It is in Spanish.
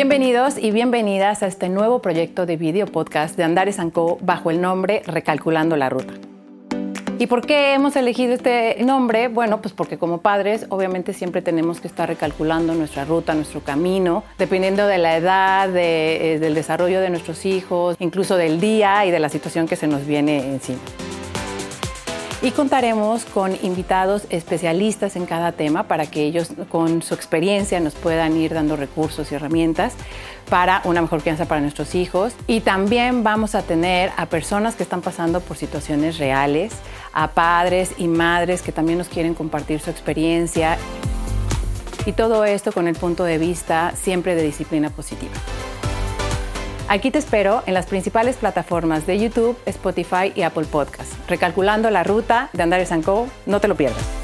Bienvenidos y bienvenidas a este nuevo proyecto de video podcast de Andares Co bajo el nombre Recalculando la Ruta. ¿Y por qué hemos elegido este nombre? Bueno, pues porque como padres obviamente siempre tenemos que estar recalculando nuestra ruta, nuestro camino, dependiendo de la edad, eh, del desarrollo de nuestros hijos, incluso del día y de la situación que se nos viene encima y contaremos con invitados especialistas en cada tema para que ellos con su experiencia nos puedan ir dando recursos y herramientas para una mejor crianza para nuestros hijos. Y también vamos a tener a personas que están pasando por situaciones reales, a padres y madres que también nos quieren compartir su experiencia. Y todo esto con el punto de vista siempre de disciplina positiva. Aquí te espero en las principales plataformas de YouTube, Spotify y Apple Podcasts. Recalculando la ruta de Andares Co. No te lo pierdas.